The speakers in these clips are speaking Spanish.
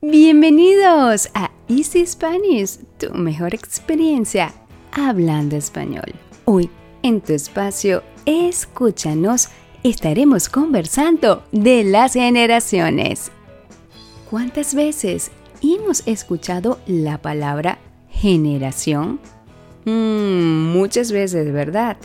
Bienvenidos a Easy Spanish, tu mejor experiencia hablando español. Hoy, en tu espacio, escúchanos, estaremos conversando de las generaciones. ¿Cuántas veces hemos escuchado la palabra generación? Mm, muchas veces, ¿verdad?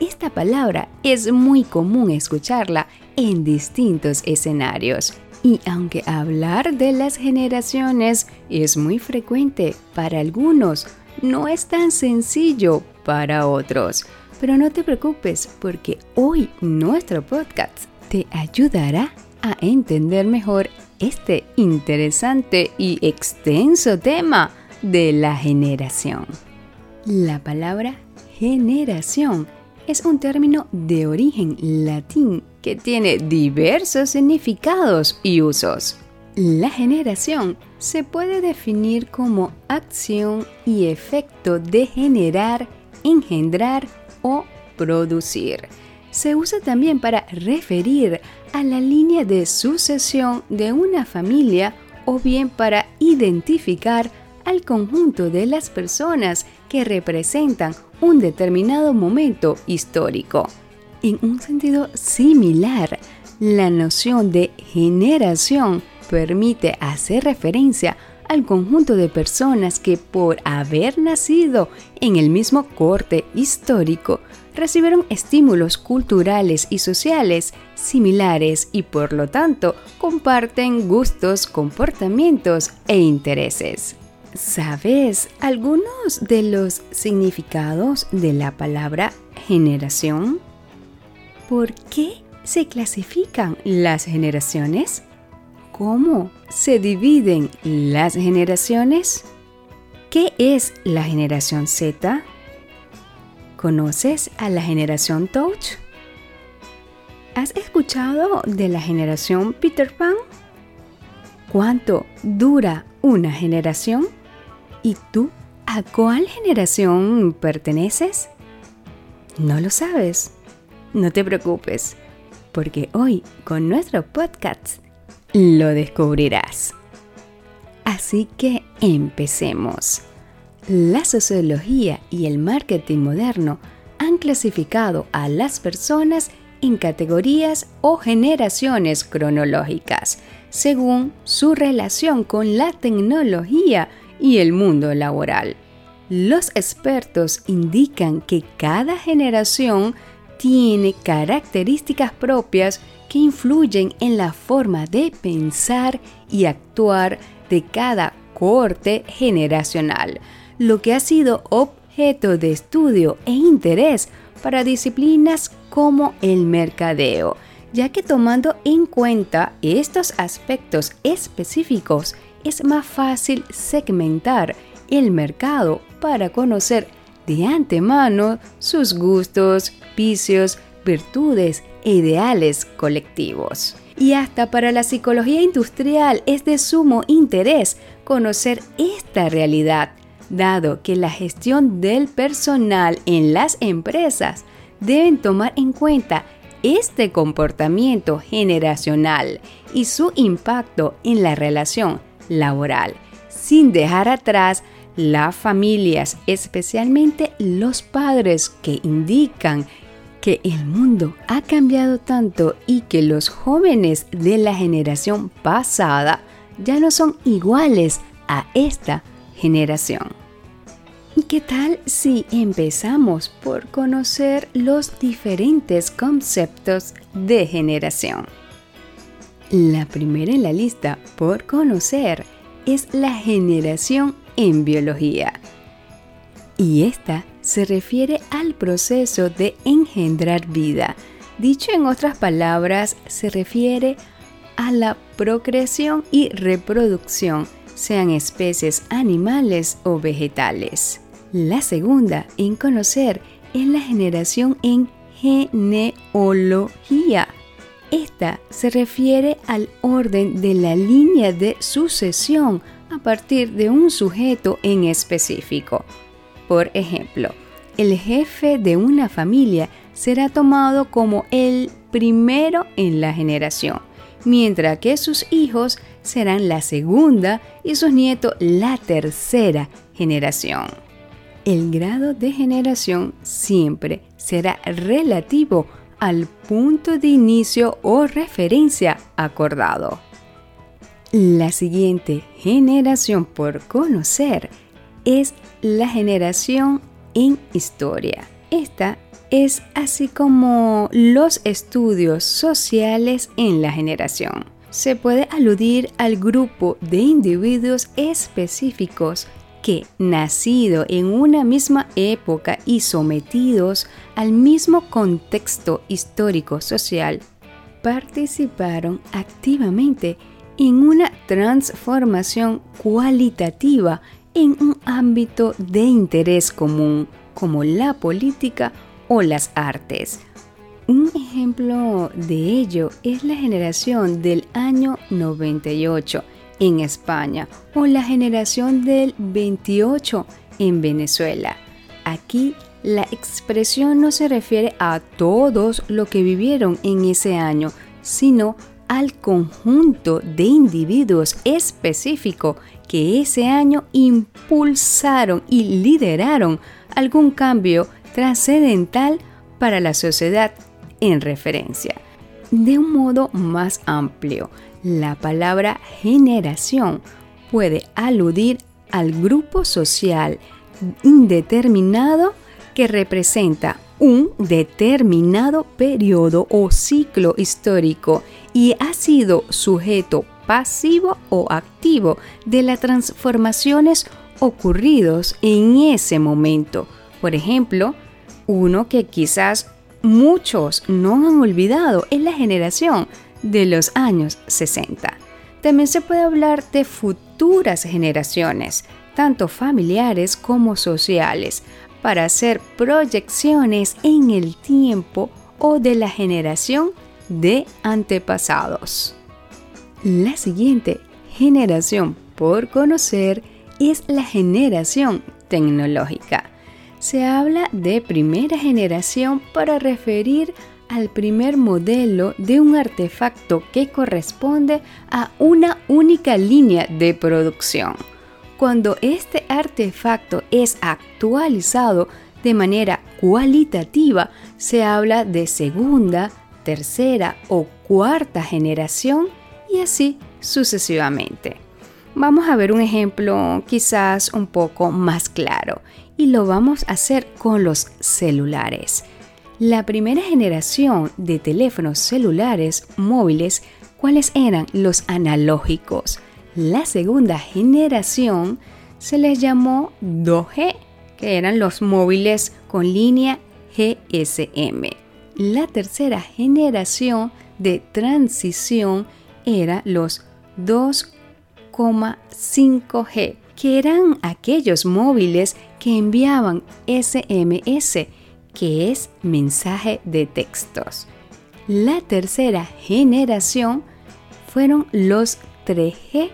Esta palabra es muy común escucharla en distintos escenarios. Y aunque hablar de las generaciones es muy frecuente para algunos, no es tan sencillo para otros. Pero no te preocupes porque hoy nuestro podcast te ayudará a entender mejor este interesante y extenso tema de la generación. La palabra generación es un término de origen latín que tiene diversos significados y usos. La generación se puede definir como acción y efecto de generar, engendrar o producir. Se usa también para referir a la línea de sucesión de una familia o bien para identificar al conjunto de las personas que representan un determinado momento histórico. En un sentido similar, la noción de generación permite hacer referencia al conjunto de personas que por haber nacido en el mismo corte histórico recibieron estímulos culturales y sociales similares y por lo tanto comparten gustos, comportamientos e intereses. ¿Sabes algunos de los significados de la palabra generación? ¿Por qué se clasifican las generaciones? ¿Cómo se dividen las generaciones? ¿Qué es la generación Z? ¿Conoces a la generación Touch? ¿Has escuchado de la generación Peter Pan? ¿Cuánto dura una generación? ¿Y tú a cuál generación perteneces? ¿No lo sabes? No te preocupes, porque hoy con nuestro podcast lo descubrirás. Así que empecemos. La sociología y el marketing moderno han clasificado a las personas en categorías o generaciones cronológicas, según su relación con la tecnología y el mundo laboral. Los expertos indican que cada generación tiene características propias que influyen en la forma de pensar y actuar de cada corte generacional, lo que ha sido objeto de estudio e interés para disciplinas como el mercadeo, ya que tomando en cuenta estos aspectos específicos es más fácil segmentar el mercado para conocer de antemano sus gustos, vicios, virtudes e ideales colectivos. Y hasta para la psicología industrial es de sumo interés conocer esta realidad, dado que la gestión del personal en las empresas deben tomar en cuenta este comportamiento generacional y su impacto en la relación laboral, sin dejar atrás las familias, especialmente los padres que indican que el mundo ha cambiado tanto y que los jóvenes de la generación pasada ya no son iguales a esta generación. ¿Qué tal si empezamos por conocer los diferentes conceptos de generación? La primera en la lista por conocer es la generación en biología. Y esta se refiere al proceso de engendrar vida. Dicho en otras palabras, se refiere a la procreación y reproducción, sean especies animales o vegetales. La segunda en conocer es la generación en genealogía esta se refiere al orden de la línea de sucesión a partir de un sujeto en específico. Por ejemplo, el jefe de una familia será tomado como el primero en la generación, mientras que sus hijos serán la segunda y sus nietos la tercera generación. El grado de generación siempre será relativo al punto de inicio o referencia acordado. La siguiente generación por conocer es la generación en historia. Esta es así como los estudios sociales en la generación. Se puede aludir al grupo de individuos específicos que, nacido en una misma época y sometidos al mismo contexto histórico-social, participaron activamente en una transformación cualitativa en un ámbito de interés común como la política o las artes. Un ejemplo de ello es la generación del año 98 en España o la generación del 28 en Venezuela. Aquí la expresión no se refiere a todos lo que vivieron en ese año, sino al conjunto de individuos específico que ese año impulsaron y lideraron algún cambio trascendental para la sociedad en referencia. De un modo más amplio, la palabra generación puede aludir al grupo social indeterminado que representa un determinado periodo o ciclo histórico y ha sido sujeto pasivo o activo de las transformaciones ocurridos en ese momento. Por ejemplo, uno que quizás muchos no han olvidado es la generación de los años 60. También se puede hablar de futuras generaciones, tanto familiares como sociales, para hacer proyecciones en el tiempo o de la generación de antepasados. La siguiente generación por conocer es la generación tecnológica. Se habla de primera generación para referir al primer modelo de un artefacto que corresponde a una única línea de producción. Cuando este artefacto es actualizado de manera cualitativa, se habla de segunda, tercera o cuarta generación y así sucesivamente. Vamos a ver un ejemplo quizás un poco más claro y lo vamos a hacer con los celulares. La primera generación de teléfonos celulares móviles, ¿cuáles eran? Los analógicos. La segunda generación se les llamó 2G, que eran los móviles con línea GSM. La tercera generación de transición era los 2,5G, que eran aquellos móviles que enviaban SMS, que es mensaje de textos. La tercera generación fueron los 3G,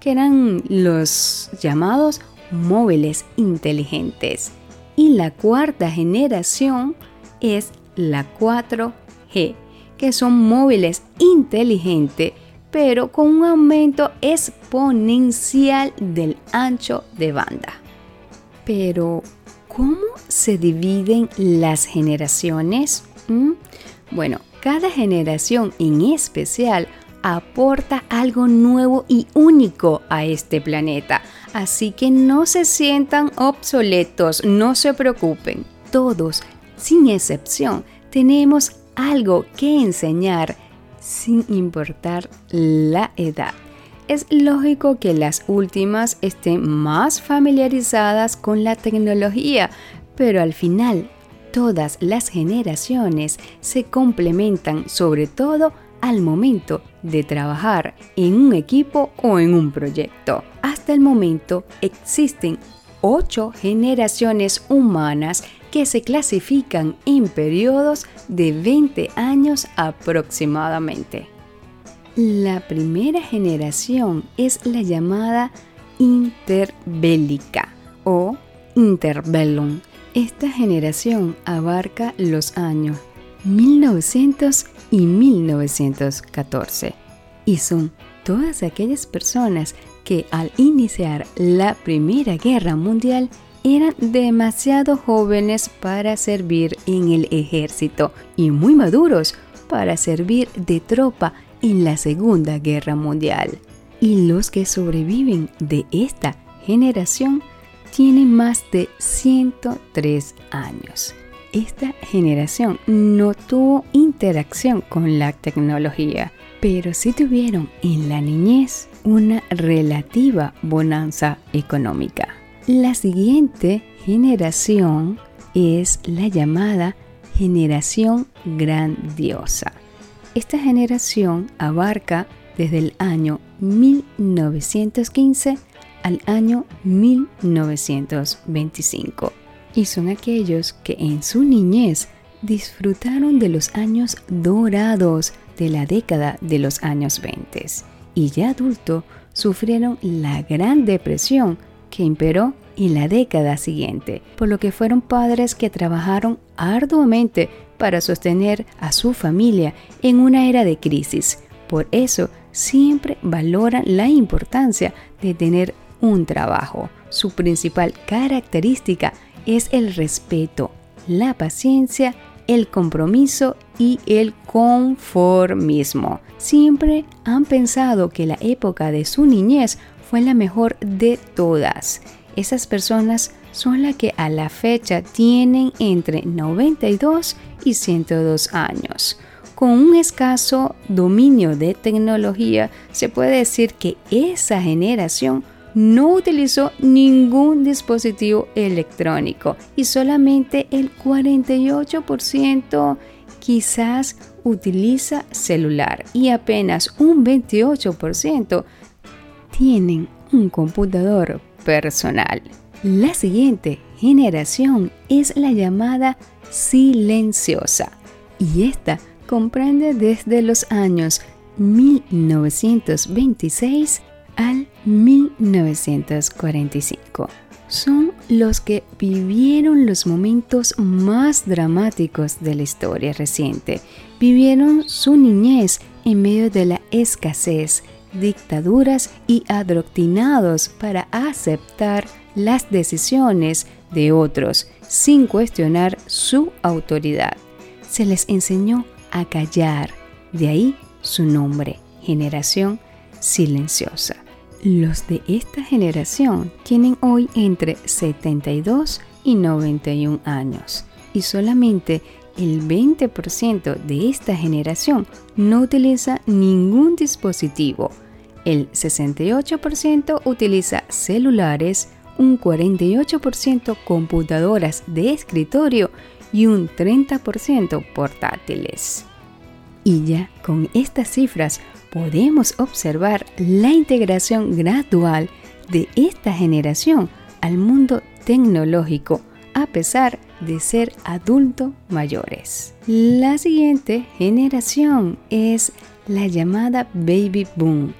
que eran los llamados móviles inteligentes. Y la cuarta generación es la 4G, que son móviles inteligentes pero con un aumento exponencial del ancho de banda. Pero, ¿cómo se dividen las generaciones? ¿Mm? Bueno, cada generación en especial aporta algo nuevo y único a este planeta. Así que no se sientan obsoletos, no se preocupen. Todos, sin excepción, tenemos algo que enseñar sin importar la edad. Es lógico que las últimas estén más familiarizadas con la tecnología, pero al final todas las generaciones se complementan sobre todo al momento de trabajar en un equipo o en un proyecto. Hasta el momento existen ocho generaciones humanas que se clasifican en periodos de 20 años aproximadamente. La primera generación es la llamada interbélica o interbellum. Esta generación abarca los años 1900 y 1914 y son todas aquellas personas que al iniciar la Primera Guerra Mundial eran demasiado jóvenes para servir en el ejército y muy maduros para servir de tropa en la Segunda Guerra Mundial. Y los que sobreviven de esta generación tienen más de 103 años. Esta generación no tuvo interacción con la tecnología, pero sí tuvieron en la niñez una relativa bonanza económica. La siguiente generación es la llamada generación grandiosa. Esta generación abarca desde el año 1915 al año 1925 y son aquellos que en su niñez disfrutaron de los años dorados de la década de los años 20 y ya adulto sufrieron la Gran Depresión que imperó en la década siguiente, por lo que fueron padres que trabajaron arduamente para sostener a su familia en una era de crisis. Por eso siempre valoran la importancia de tener un trabajo. Su principal característica es el respeto, la paciencia, el compromiso y el conformismo. Siempre han pensado que la época de su niñez fue la mejor de todas. Esas personas son las que a la fecha tienen entre 92 y 102 años. Con un escaso dominio de tecnología, se puede decir que esa generación no utilizó ningún dispositivo electrónico y solamente el 48% quizás utiliza celular y apenas un 28% tienen un computador personal. La siguiente generación es la llamada silenciosa y esta comprende desde los años 1926 al 1945. Son los que vivieron los momentos más dramáticos de la historia reciente. Vivieron su niñez en medio de la escasez, dictaduras y adoctrinados para aceptar las decisiones de otros sin cuestionar su autoridad. Se les enseñó a callar, de ahí su nombre, generación silenciosa. Los de esta generación tienen hoy entre 72 y 91 años y solamente el 20% de esta generación no utiliza ningún dispositivo. El 68% utiliza celulares, un 48% computadoras de escritorio y un 30% portátiles. Y ya con estas cifras podemos observar la integración gradual de esta generación al mundo tecnológico a pesar de ser adultos mayores. La siguiente generación es la llamada Baby Boom.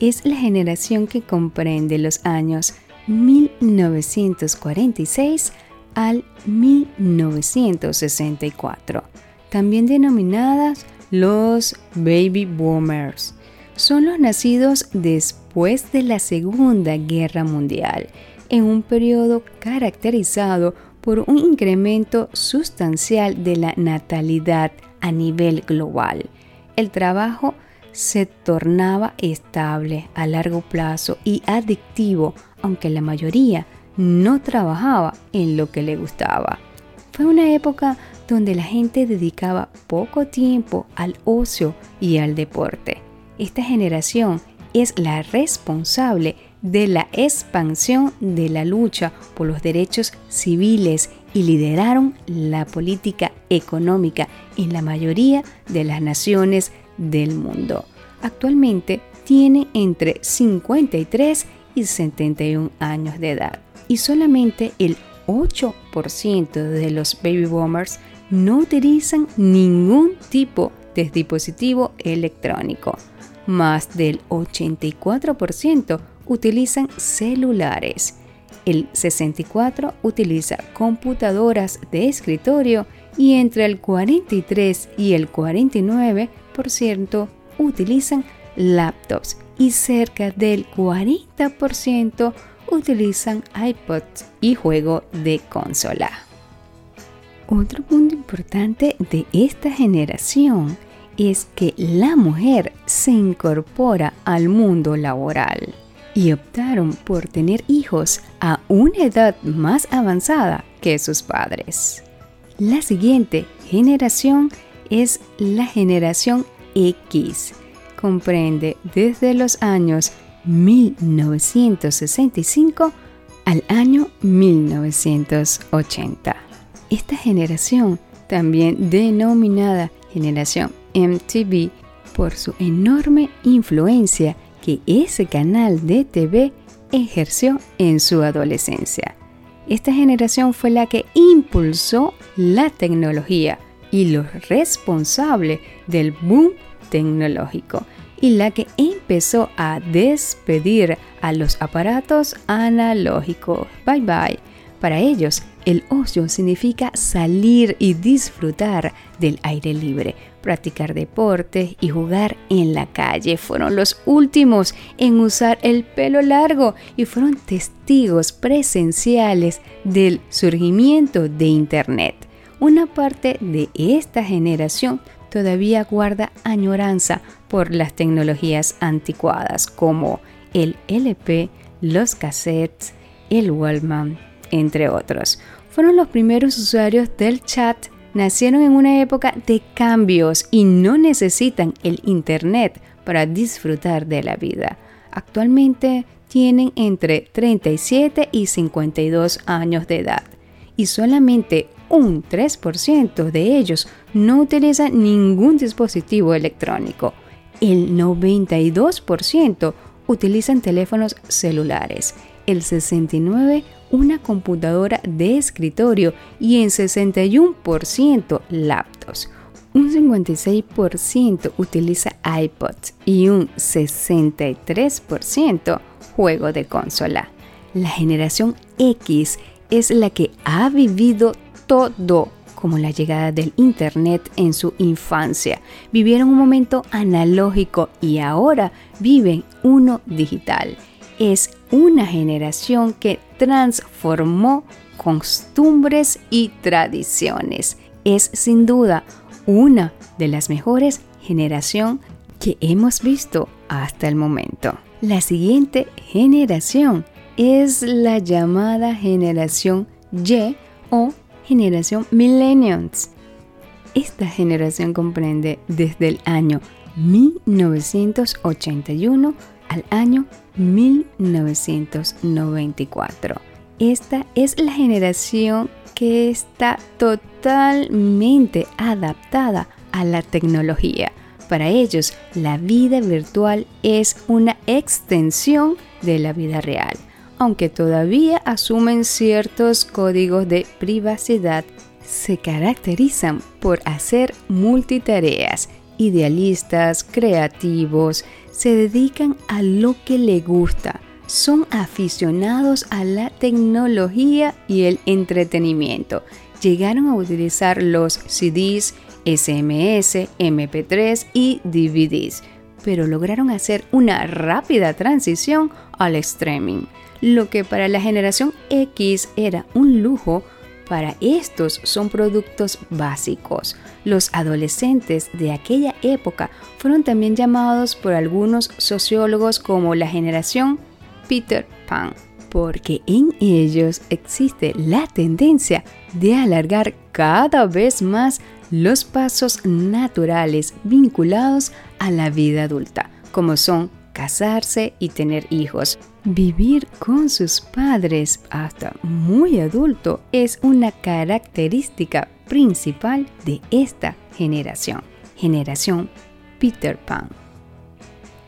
Es la generación que comprende los años 1946 al 1964, también denominadas los Baby Boomers son los nacidos después de la Segunda Guerra Mundial, en un periodo caracterizado por un incremento sustancial de la natalidad a nivel global. El trabajo se tornaba estable a largo plazo y adictivo, aunque la mayoría no trabajaba en lo que le gustaba. Fue una época donde la gente dedicaba poco tiempo al ocio y al deporte esta generación es la responsable de la expansión de la lucha por los derechos civiles y lideraron la política económica en la mayoría de las naciones del mundo. Actualmente tiene entre 53 y 71 años de edad y solamente el 8% de los baby boomers no utilizan ningún tipo de dispositivo electrónico más del 84% utilizan celulares. El 64% utiliza computadoras de escritorio y entre el 43 y el 49% utilizan laptops y cerca del 40% utilizan iPods y juego de consola. Otro punto importante de esta generación es que la mujer se incorpora al mundo laboral y optaron por tener hijos a una edad más avanzada que sus padres. La siguiente generación es la generación X. Comprende desde los años 1965 al año 1980. Esta generación, también denominada generación MTV, por su enorme influencia que ese canal de TV ejerció en su adolescencia. Esta generación fue la que impulsó la tecnología y lo responsable del boom tecnológico y la que empezó a despedir a los aparatos analógicos. Bye bye. Para ellos, el ocio significa salir y disfrutar del aire libre, practicar deporte y jugar en la calle. Fueron los últimos en usar el pelo largo y fueron testigos presenciales del surgimiento de Internet. Una parte de esta generación todavía guarda añoranza por las tecnologías anticuadas como el LP, los cassettes, el Wallman, entre otros. Fueron los primeros usuarios del chat, nacieron en una época de cambios y no necesitan el Internet para disfrutar de la vida. Actualmente tienen entre 37 y 52 años de edad y solamente un 3% de ellos no utilizan ningún dispositivo electrónico. El 92% utilizan teléfonos celulares, el 69% una computadora de escritorio y en 61% laptops. Un 56% utiliza iPods y un 63% juego de consola. La generación X es la que ha vivido todo como la llegada del Internet en su infancia. Vivieron un momento analógico y ahora viven uno digital. Es una generación que transformó costumbres y tradiciones. Es sin duda una de las mejores generación que hemos visto hasta el momento. La siguiente generación es la llamada generación Y o generación Millennials. Esta generación comprende desde el año 1981 al año 1994. Esta es la generación que está totalmente adaptada a la tecnología. Para ellos, la vida virtual es una extensión de la vida real aunque todavía asumen ciertos códigos de privacidad, se caracterizan por hacer multitareas, idealistas, creativos, se dedican a lo que le gusta, son aficionados a la tecnología y el entretenimiento. Llegaron a utilizar los CDs, SMS, MP3 y DVDs, pero lograron hacer una rápida transición al streaming lo que para la generación X era un lujo, para estos son productos básicos. Los adolescentes de aquella época fueron también llamados por algunos sociólogos como la generación Peter Pan, porque en ellos existe la tendencia de alargar cada vez más los pasos naturales vinculados a la vida adulta, como son casarse y tener hijos. Vivir con sus padres hasta muy adulto es una característica principal de esta generación, generación Peter Pan.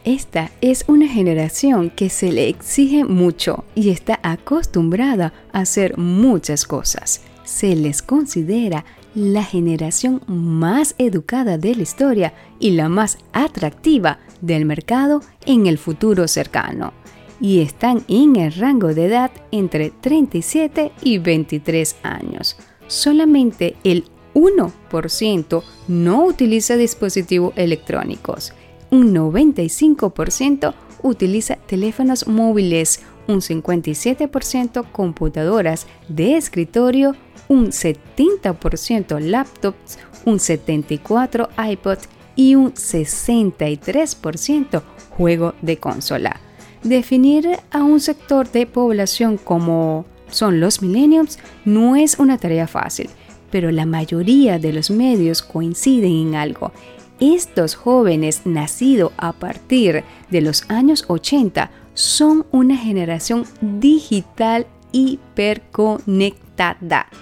Esta es una generación que se le exige mucho y está acostumbrada a hacer muchas cosas. Se les considera la generación más educada de la historia y la más atractiva del mercado en el futuro cercano y están en el rango de edad entre 37 y 23 años. Solamente el 1% no utiliza dispositivos electrónicos. Un 95% utiliza teléfonos móviles, un 57% computadoras de escritorio, un 70% laptops, un 74% iPod y un 63% juego de consola. Definir a un sector de población como son los millennials no es una tarea fácil, pero la mayoría de los medios coinciden en algo. Estos jóvenes nacidos a partir de los años 80 son una generación digital hiperconectada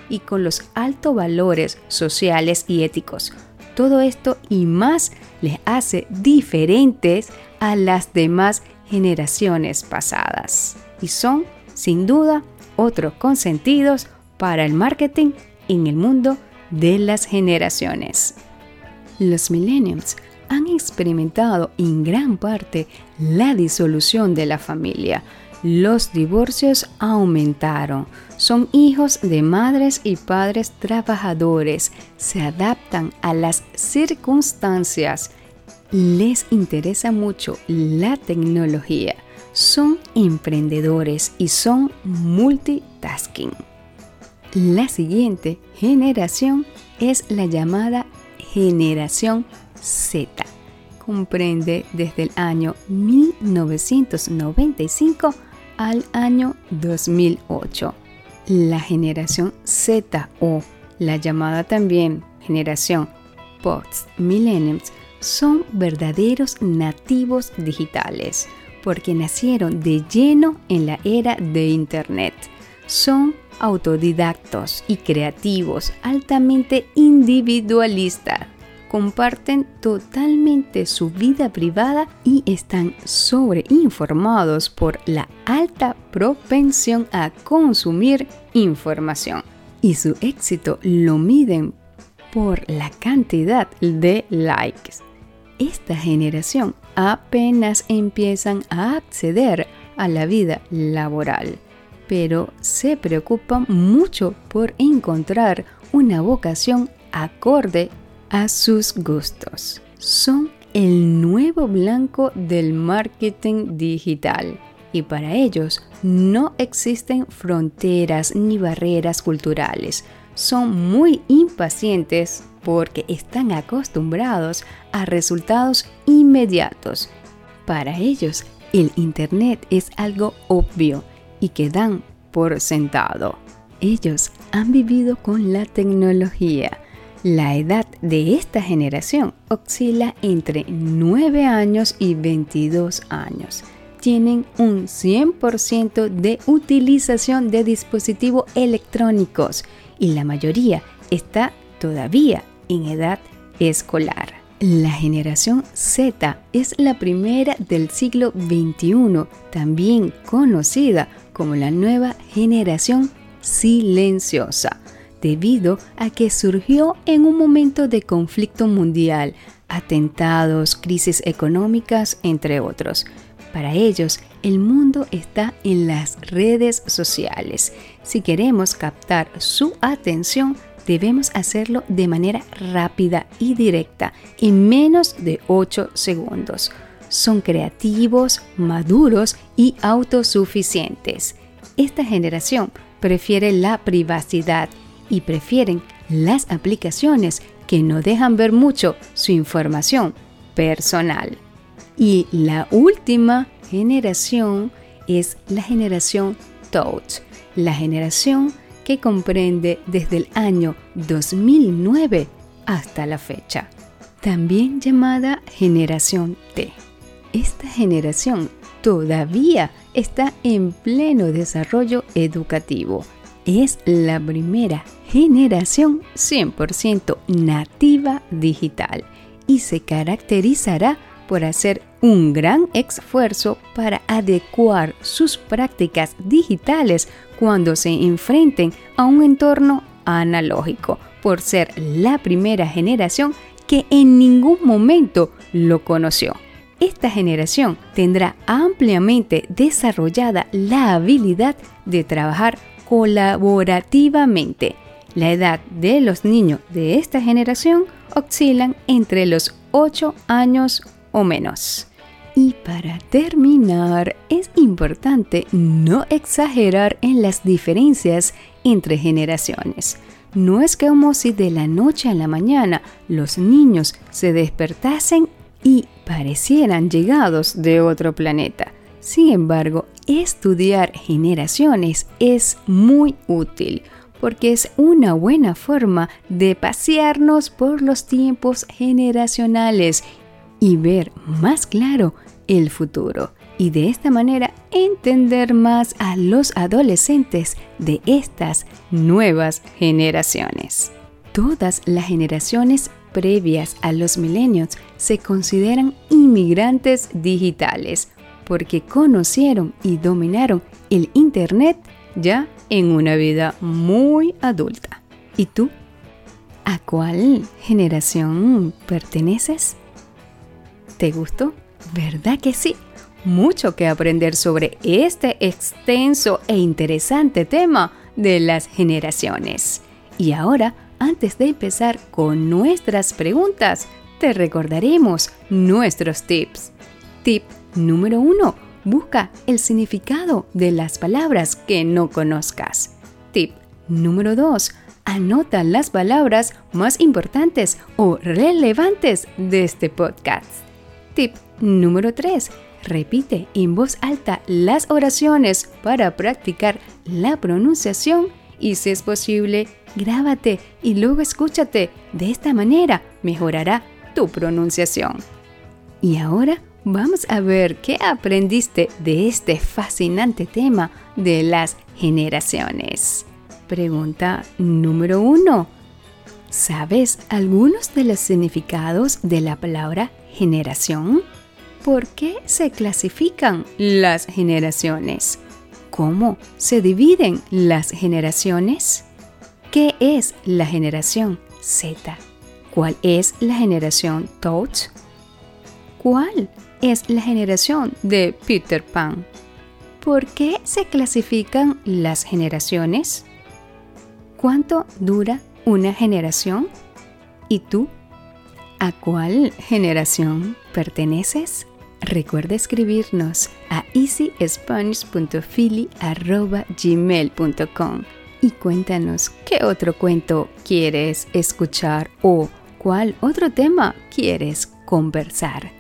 y con los altos valores sociales y éticos. Todo esto y más les hace diferentes a las demás generaciones pasadas y son, sin duda, otros consentidos para el marketing en el mundo de las generaciones. Los millennials han experimentado en gran parte la disolución de la familia. Los divorcios aumentaron. Son hijos de madres y padres trabajadores. Se adaptan a las circunstancias. Les interesa mucho la tecnología. Son emprendedores y son multitasking. La siguiente generación es la llamada generación Z. Comprende desde el año 1995 al año 2008. La generación Z o la llamada también generación post-millennials son verdaderos nativos digitales porque nacieron de lleno en la era de Internet. Son autodidactos y creativos, altamente individualistas. Comparten totalmente su vida privada y están sobreinformados por la alta propensión a consumir información. Y su éxito lo miden por la cantidad de likes. Esta generación apenas empiezan a acceder a la vida laboral pero se preocupan mucho por encontrar una vocación acorde a sus gustos. Son el nuevo blanco del marketing digital y para ellos no existen fronteras ni barreras culturales. Son muy impacientes porque están acostumbrados a resultados inmediatos. Para ellos, el Internet es algo obvio y que dan por sentado. Ellos han vivido con la tecnología. La edad de esta generación oscila entre 9 años y 22 años. Tienen un 100% de utilización de dispositivos electrónicos y la mayoría está todavía en edad escolar. La generación Z es la primera del siglo XXI, también conocida como la nueva generación silenciosa, debido a que surgió en un momento de conflicto mundial, atentados, crisis económicas, entre otros. Para ellos, el mundo está en las redes sociales. Si queremos captar su atención, debemos hacerlo de manera rápida y directa, en menos de 8 segundos son creativos, maduros y autosuficientes. Esta generación prefiere la privacidad y prefieren las aplicaciones que no dejan ver mucho su información personal. Y la última generación es la generación Touch, la generación que comprende desde el año 2009 hasta la fecha, también llamada generación T. Esta generación todavía está en pleno desarrollo educativo. Es la primera generación 100% nativa digital y se caracterizará por hacer un gran esfuerzo para adecuar sus prácticas digitales cuando se enfrenten a un entorno analógico, por ser la primera generación que en ningún momento lo conoció. Esta generación tendrá ampliamente desarrollada la habilidad de trabajar colaborativamente. La edad de los niños de esta generación oscilan entre los 8 años o menos. Y para terminar, es importante no exagerar en las diferencias entre generaciones. No es como si de la noche a la mañana los niños se despertasen y parecieran llegados de otro planeta. Sin embargo, estudiar generaciones es muy útil porque es una buena forma de pasearnos por los tiempos generacionales y ver más claro el futuro y de esta manera entender más a los adolescentes de estas nuevas generaciones. Todas las generaciones previas a los milenios se consideran inmigrantes digitales porque conocieron y dominaron el Internet ya en una vida muy adulta. ¿Y tú? ¿A cuál generación perteneces? ¿Te gustó? ¿Verdad que sí? Mucho que aprender sobre este extenso e interesante tema de las generaciones. Y ahora, antes de empezar con nuestras preguntas, te recordaremos nuestros tips. Tip número 1. Busca el significado de las palabras que no conozcas. Tip número 2. Anota las palabras más importantes o relevantes de este podcast. Tip número 3. Repite en voz alta las oraciones para practicar la pronunciación y si es posible, grábate y luego escúchate. De esta manera mejorará tu pronunciación. Y ahora vamos a ver qué aprendiste de este fascinante tema de las generaciones. Pregunta número 1. ¿Sabes algunos de los significados de la palabra generación? ¿Por qué se clasifican las generaciones? ¿Cómo se dividen las generaciones? ¿Qué es la generación Z? ¿Cuál es la generación Touch? ¿Cuál es la generación de Peter Pan? ¿Por qué se clasifican las generaciones? ¿Cuánto dura una generación? ¿Y tú ¿A cuál generación perteneces? Recuerda escribirnos a easyspanish.philly.gmail.com y cuéntanos qué otro cuento quieres escuchar o cuál otro tema quieres conversar.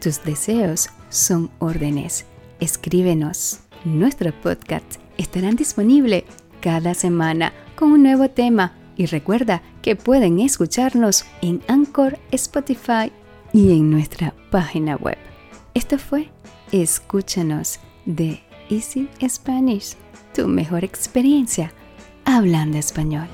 Tus deseos son órdenes. Escríbenos. Nuestro podcast estará disponible cada semana con un nuevo tema y recuerda que pueden escucharnos en Anchor, Spotify y en nuestra página web. Esto fue Escúchanos de Easy Spanish, tu mejor experiencia hablando español.